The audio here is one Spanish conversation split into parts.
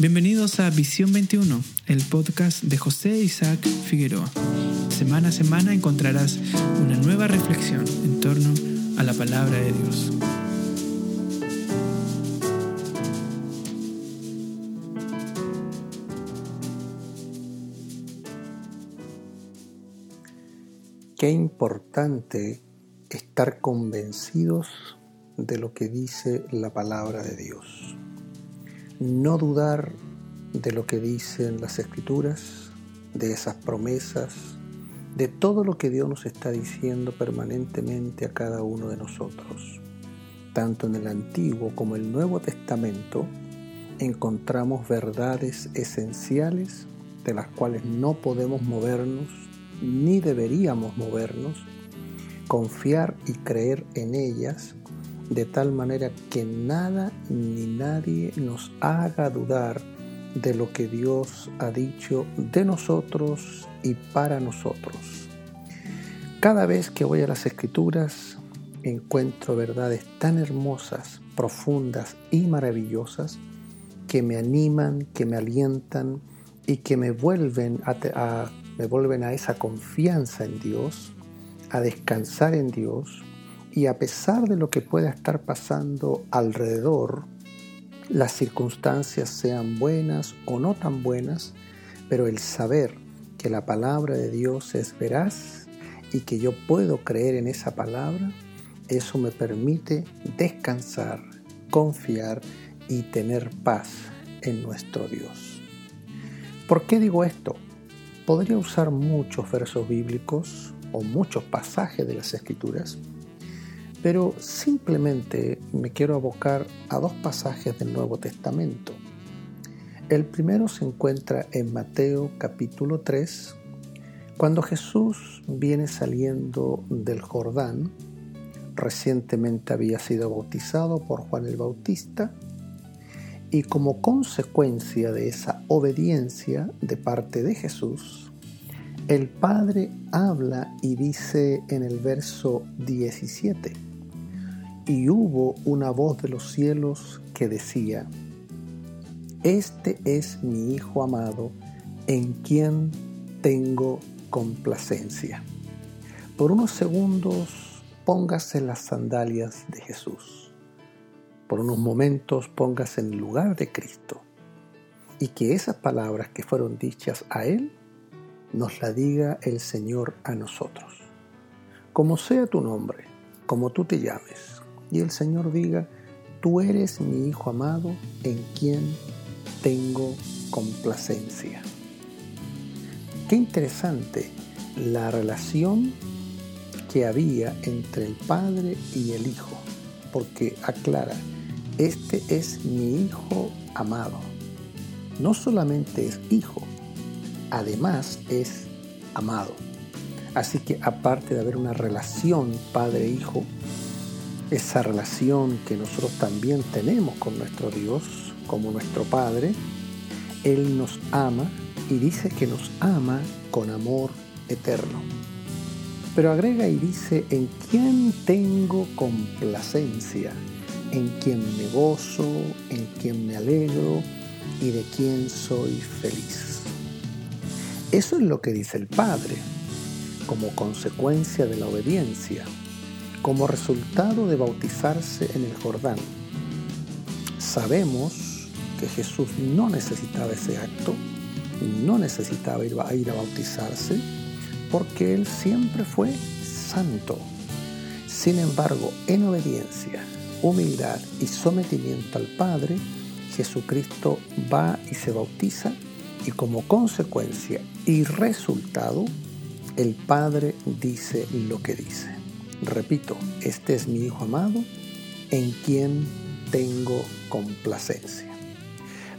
Bienvenidos a Visión 21, el podcast de José Isaac Figueroa. Semana a semana encontrarás una nueva reflexión en torno a la palabra de Dios. Qué importante estar convencidos de lo que dice la palabra de Dios no dudar de lo que dicen las escrituras, de esas promesas, de todo lo que Dios nos está diciendo permanentemente a cada uno de nosotros. Tanto en el Antiguo como el Nuevo Testamento encontramos verdades esenciales de las cuales no podemos movernos ni deberíamos movernos, confiar y creer en ellas de tal manera que nada ni nadie nos haga dudar de lo que Dios ha dicho de nosotros y para nosotros. Cada vez que voy a las escrituras encuentro verdades tan hermosas, profundas y maravillosas que me animan, que me alientan y que me vuelven a, me vuelven a esa confianza en Dios, a descansar en Dios, y a pesar de lo que pueda estar pasando alrededor, las circunstancias sean buenas o no tan buenas, pero el saber que la palabra de Dios es veraz y que yo puedo creer en esa palabra, eso me permite descansar, confiar y tener paz en nuestro Dios. ¿Por qué digo esto? Podría usar muchos versos bíblicos o muchos pasajes de las escrituras, pero simplemente me quiero abocar a dos pasajes del Nuevo Testamento. El primero se encuentra en Mateo capítulo 3, cuando Jesús viene saliendo del Jordán, recientemente había sido bautizado por Juan el Bautista, y como consecuencia de esa obediencia de parte de Jesús, el Padre habla y dice en el verso 17, y hubo una voz de los cielos que decía, Este es mi Hijo amado, en quien tengo complacencia. Por unos segundos póngase las sandalias de Jesús. Por unos momentos póngase en el lugar de Cristo. Y que esas palabras que fueron dichas a Él nos la diga el Señor a nosotros. Como sea tu nombre, como tú te llames, y el Señor diga, tú eres mi Hijo amado en quien tengo complacencia. Qué interesante la relación que había entre el Padre y el Hijo, porque aclara, este es mi Hijo amado. No solamente es hijo, además es amado. Así que aparte de haber una relación padre-hijo, esa relación que nosotros también tenemos con nuestro Dios como nuestro Padre, Él nos ama y dice que nos ama con amor eterno. Pero agrega y dice, en quien tengo complacencia, en quien me gozo, en quien me alegro y de quien soy feliz. Eso es lo que dice el Padre, como consecuencia de la obediencia como resultado de bautizarse en el Jordán. Sabemos que Jesús no necesitaba ese acto, no necesitaba ir a, ir a bautizarse, porque Él siempre fue santo. Sin embargo, en obediencia, humildad y sometimiento al Padre, Jesucristo va y se bautiza y como consecuencia y resultado, el Padre dice lo que dice. Repito, este es mi Hijo amado en quien tengo complacencia.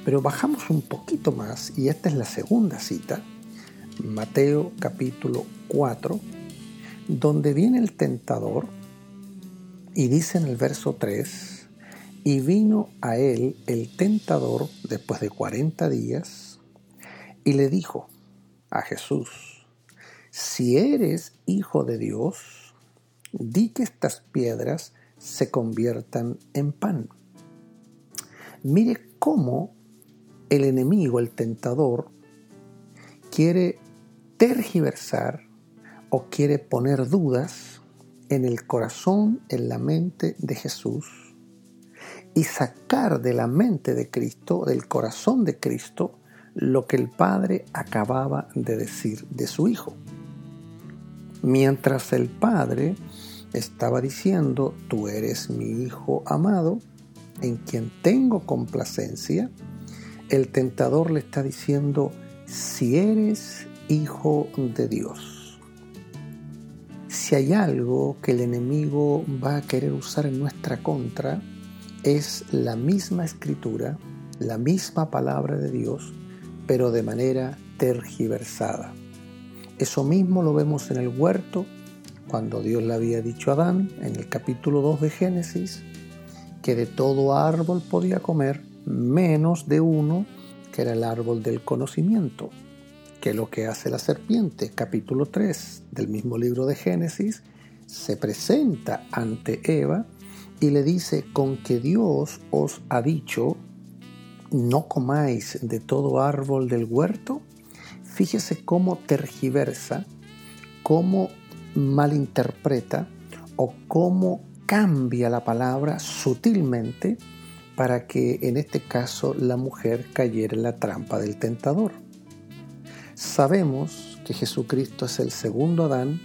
Pero bajamos un poquito más y esta es la segunda cita, Mateo capítulo 4, donde viene el tentador y dice en el verso 3, y vino a él el tentador después de 40 días y le dijo a Jesús, si eres hijo de Dios, di que estas piedras se conviertan en pan. Mire cómo el enemigo, el tentador, quiere tergiversar o quiere poner dudas en el corazón, en la mente de Jesús y sacar de la mente de Cristo, del corazón de Cristo, lo que el Padre acababa de decir de su Hijo. Mientras el Padre estaba diciendo, tú eres mi Hijo amado, en quien tengo complacencia, el tentador le está diciendo, si eres hijo de Dios. Si hay algo que el enemigo va a querer usar en nuestra contra, es la misma escritura, la misma palabra de Dios, pero de manera tergiversada. Eso mismo lo vemos en el huerto, cuando Dios le había dicho a Adán, en el capítulo 2 de Génesis, que de todo árbol podía comer, menos de uno, que era el árbol del conocimiento, que lo que hace la serpiente, capítulo 3 del mismo libro de Génesis, se presenta ante Eva y le dice, con que Dios os ha dicho, no comáis de todo árbol del huerto, fíjese cómo tergiversa, cómo malinterpreta o cómo cambia la palabra sutilmente para que en este caso la mujer cayera en la trampa del tentador. Sabemos que Jesucristo es el segundo Adán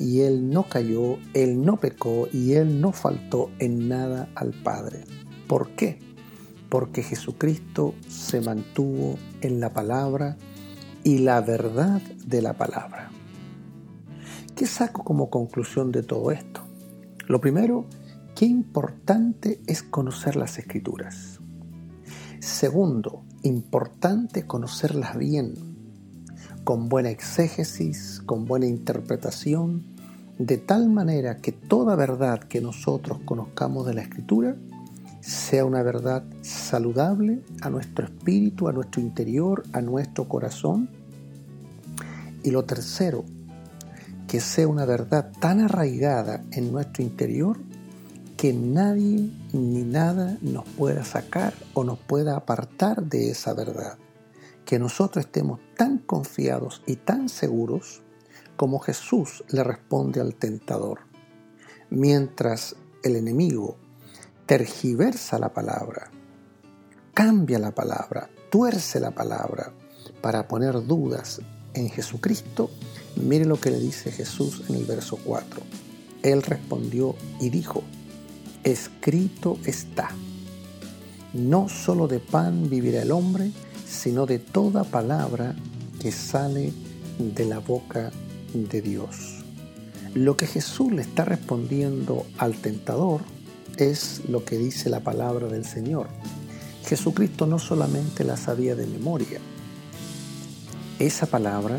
y Él no cayó, Él no pecó y Él no faltó en nada al Padre. ¿Por qué? Porque Jesucristo se mantuvo en la palabra y la verdad de la palabra. ¿Qué saco como conclusión de todo esto? Lo primero, qué importante es conocer las escrituras. Segundo, importante conocerlas bien con buena exégesis, con buena interpretación, de tal manera que toda verdad que nosotros conozcamos de la Escritura sea una verdad saludable a nuestro espíritu, a nuestro interior, a nuestro corazón. Y lo tercero, que sea una verdad tan arraigada en nuestro interior que nadie ni nada nos pueda sacar o nos pueda apartar de esa verdad que nosotros estemos tan confiados y tan seguros como Jesús le responde al tentador. Mientras el enemigo tergiversa la palabra, cambia la palabra, tuerce la palabra para poner dudas en Jesucristo, mire lo que le dice Jesús en el verso 4. Él respondió y dijo, escrito está, no solo de pan vivirá el hombre, sino de toda palabra que sale de la boca de Dios. Lo que Jesús le está respondiendo al tentador es lo que dice la palabra del Señor. Jesucristo no solamente la sabía de memoria, esa palabra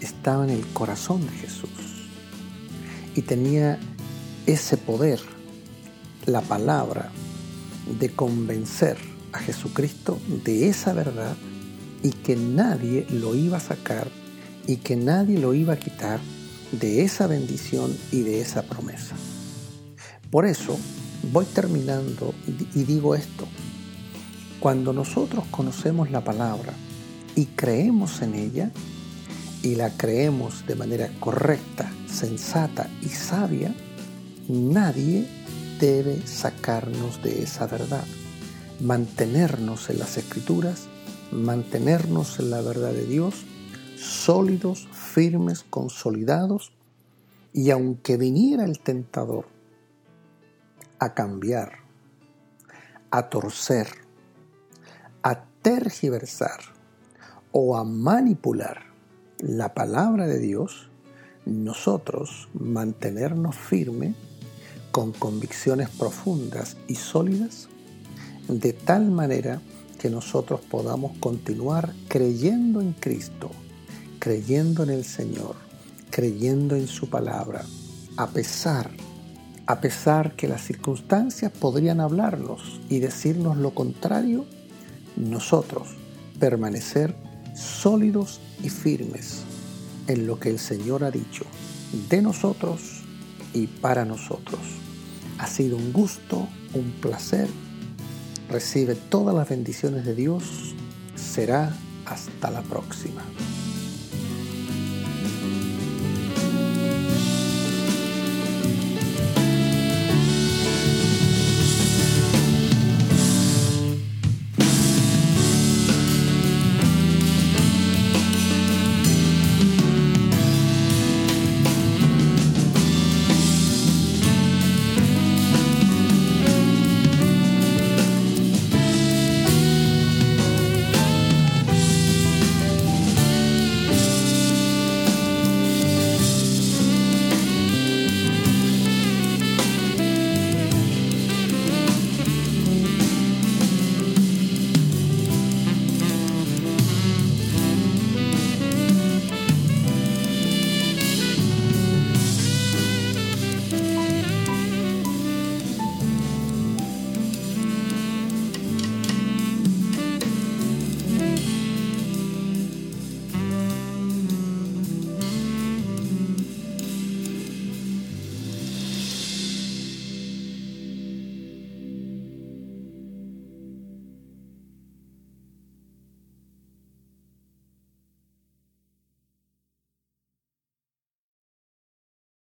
estaba en el corazón de Jesús y tenía ese poder, la palabra, de convencer a Jesucristo de esa verdad y que nadie lo iba a sacar y que nadie lo iba a quitar de esa bendición y de esa promesa. Por eso voy terminando y digo esto. Cuando nosotros conocemos la palabra y creemos en ella, y la creemos de manera correcta, sensata y sabia, nadie debe sacarnos de esa verdad. Mantenernos en las escrituras, mantenernos en la verdad de Dios, sólidos, firmes, consolidados, y aunque viniera el tentador a cambiar, a torcer, a tergiversar o a manipular la palabra de Dios, nosotros mantenernos firmes con convicciones profundas y sólidas de tal manera que nosotros podamos continuar creyendo en Cristo, creyendo en el Señor, creyendo en su palabra, a pesar, a pesar que las circunstancias podrían hablarnos y decirnos lo contrario, nosotros permanecer sólidos y firmes en lo que el Señor ha dicho de nosotros y para nosotros. Ha sido un gusto, un placer Recibe todas las bendiciones de Dios. Será hasta la próxima.